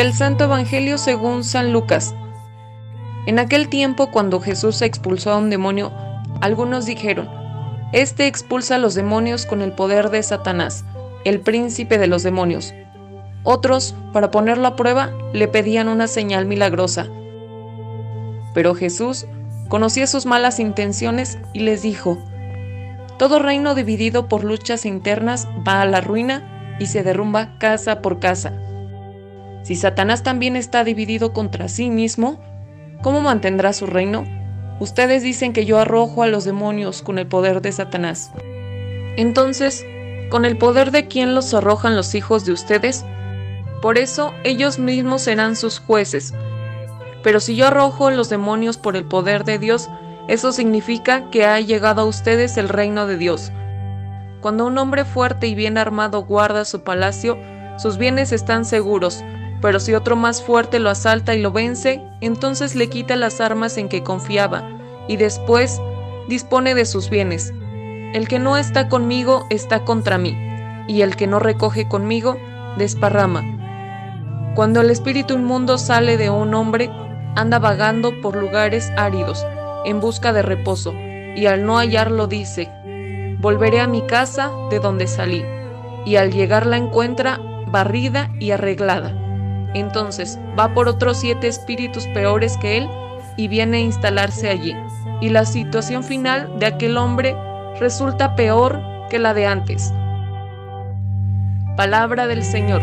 Del Santo Evangelio según San Lucas. En aquel tiempo, cuando Jesús expulsó a un demonio, algunos dijeron, Este expulsa a los demonios con el poder de Satanás, el príncipe de los demonios. Otros, para ponerlo a prueba, le pedían una señal milagrosa. Pero Jesús conocía sus malas intenciones y les dijo, Todo reino dividido por luchas internas va a la ruina y se derrumba casa por casa. Si Satanás también está dividido contra sí mismo, ¿cómo mantendrá su reino? Ustedes dicen que yo arrojo a los demonios con el poder de Satanás. Entonces, ¿con el poder de quién los arrojan los hijos de ustedes? Por eso ellos mismos serán sus jueces. Pero si yo arrojo los demonios por el poder de Dios, eso significa que ha llegado a ustedes el reino de Dios. Cuando un hombre fuerte y bien armado guarda su palacio, sus bienes están seguros, pero si otro más fuerte lo asalta y lo vence, entonces le quita las armas en que confiaba, y después dispone de sus bienes. El que no está conmigo está contra mí, y el que no recoge conmigo desparrama. Cuando el espíritu inmundo sale de un hombre, anda vagando por lugares áridos, en busca de reposo, y al no hallarlo dice, volveré a mi casa de donde salí, y al llegar la encuentra barrida y arreglada entonces va por otros siete espíritus peores que él y viene a instalarse allí. Y la situación final de aquel hombre resulta peor que la de antes. Palabra del Señor.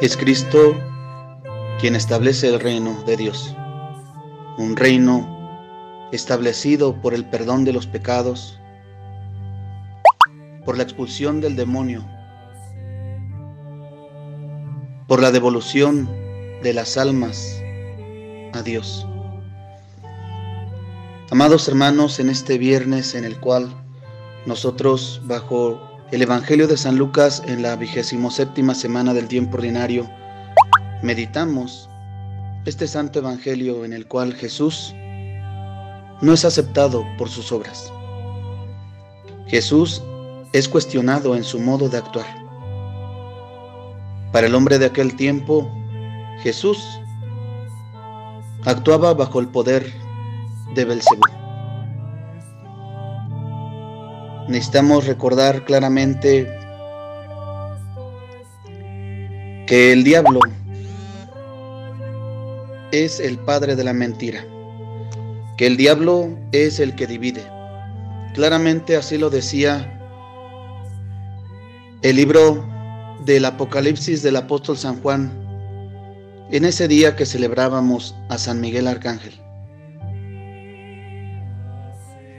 Es Cristo quien establece el reino de Dios, un reino establecido por el perdón de los pecados, por la expulsión del demonio, por la devolución de las almas a Dios. Amados hermanos, en este viernes en el cual nosotros bajo el Evangelio de San Lucas en la vigésimo séptima semana del tiempo ordinario meditamos este santo Evangelio en el cual Jesús no es aceptado por sus obras. Jesús es cuestionado en su modo de actuar. Para el hombre de aquel tiempo, Jesús actuaba bajo el poder de Belcebú. Necesitamos recordar claramente que el diablo es el padre de la mentira que el diablo es el que divide. Claramente así lo decía el libro del Apocalipsis del apóstol San Juan en ese día que celebrábamos a San Miguel Arcángel.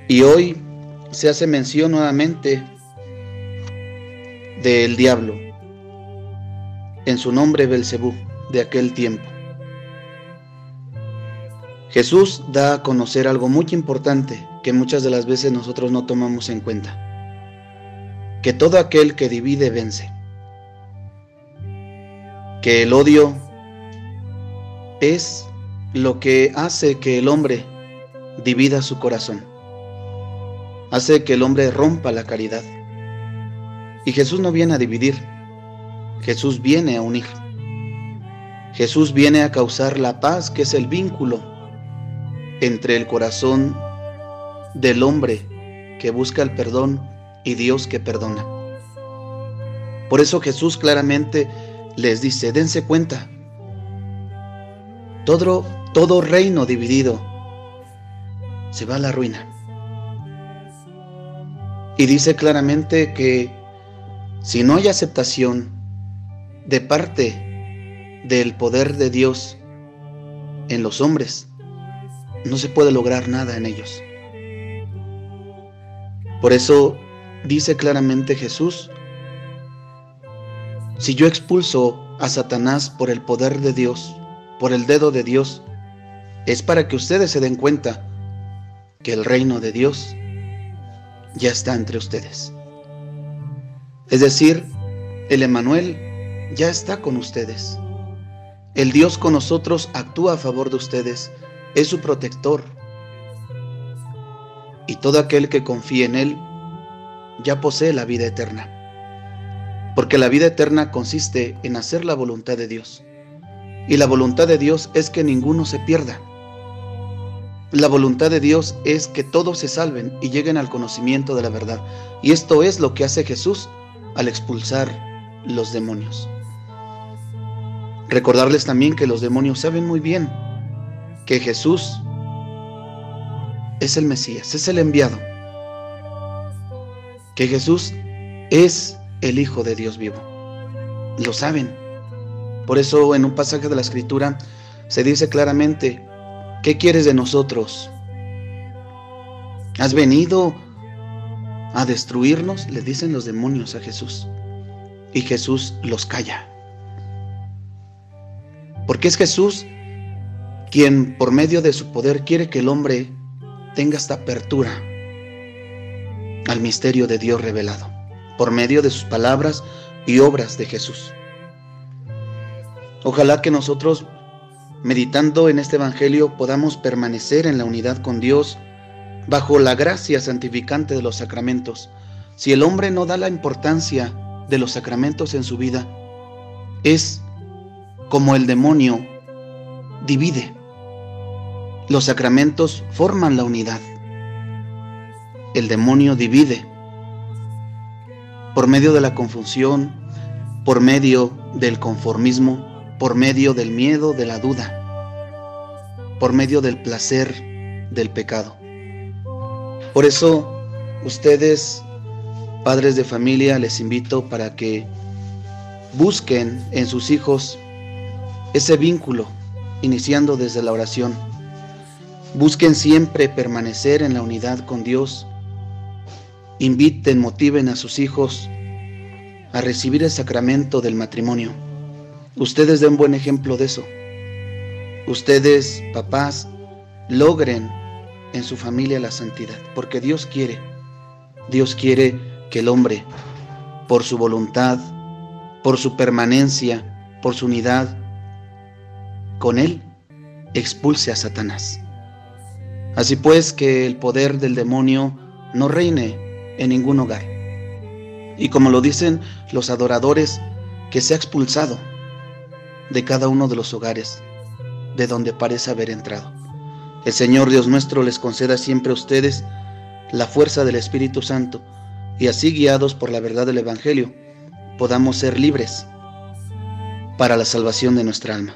Y hoy se hace mención nuevamente del diablo en su nombre Belcebú de aquel tiempo. Jesús da a conocer algo muy importante que muchas de las veces nosotros no tomamos en cuenta. Que todo aquel que divide vence. Que el odio es lo que hace que el hombre divida su corazón. Hace que el hombre rompa la caridad. Y Jesús no viene a dividir. Jesús viene a unir. Jesús viene a causar la paz, que es el vínculo entre el corazón del hombre que busca el perdón y Dios que perdona. Por eso Jesús claramente les dice, dense cuenta, todo, todo reino dividido se va a la ruina. Y dice claramente que si no hay aceptación de parte del poder de Dios en los hombres, no se puede lograr nada en ellos. Por eso dice claramente Jesús, si yo expulso a Satanás por el poder de Dios, por el dedo de Dios, es para que ustedes se den cuenta que el reino de Dios ya está entre ustedes. Es decir, el Emanuel ya está con ustedes. El Dios con nosotros actúa a favor de ustedes es su protector, y todo aquel que confíe en Él ya posee la vida eterna. Porque la vida eterna consiste en hacer la voluntad de Dios. Y la voluntad de Dios es que ninguno se pierda. La voluntad de Dios es que todos se salven y lleguen al conocimiento de la verdad. Y esto es lo que hace Jesús al expulsar los demonios. Recordarles también que los demonios saben muy bien que Jesús es el Mesías, es el enviado. Que Jesús es el Hijo de Dios vivo. Lo saben. Por eso en un pasaje de la Escritura se dice claramente, ¿qué quieres de nosotros? ¿Has venido a destruirnos? Le dicen los demonios a Jesús. Y Jesús los calla. Porque es Jesús quien por medio de su poder quiere que el hombre tenga esta apertura al misterio de Dios revelado, por medio de sus palabras y obras de Jesús. Ojalá que nosotros, meditando en este Evangelio, podamos permanecer en la unidad con Dios bajo la gracia santificante de los sacramentos. Si el hombre no da la importancia de los sacramentos en su vida, es como el demonio divide. Los sacramentos forman la unidad. El demonio divide por medio de la confusión, por medio del conformismo, por medio del miedo, de la duda, por medio del placer, del pecado. Por eso, ustedes, padres de familia, les invito para que busquen en sus hijos ese vínculo, iniciando desde la oración Busquen siempre permanecer en la unidad con Dios. Inviten, motiven a sus hijos a recibir el sacramento del matrimonio. Ustedes den buen ejemplo de eso. Ustedes, papás, logren en su familia la santidad, porque Dios quiere. Dios quiere que el hombre, por su voluntad, por su permanencia, por su unidad, con Él, expulse a Satanás. Así pues, que el poder del demonio no reine en ningún hogar. Y como lo dicen los adoradores, que se ha expulsado de cada uno de los hogares de donde parece haber entrado. El Señor Dios nuestro les conceda siempre a ustedes la fuerza del Espíritu Santo y así guiados por la verdad del Evangelio podamos ser libres para la salvación de nuestra alma.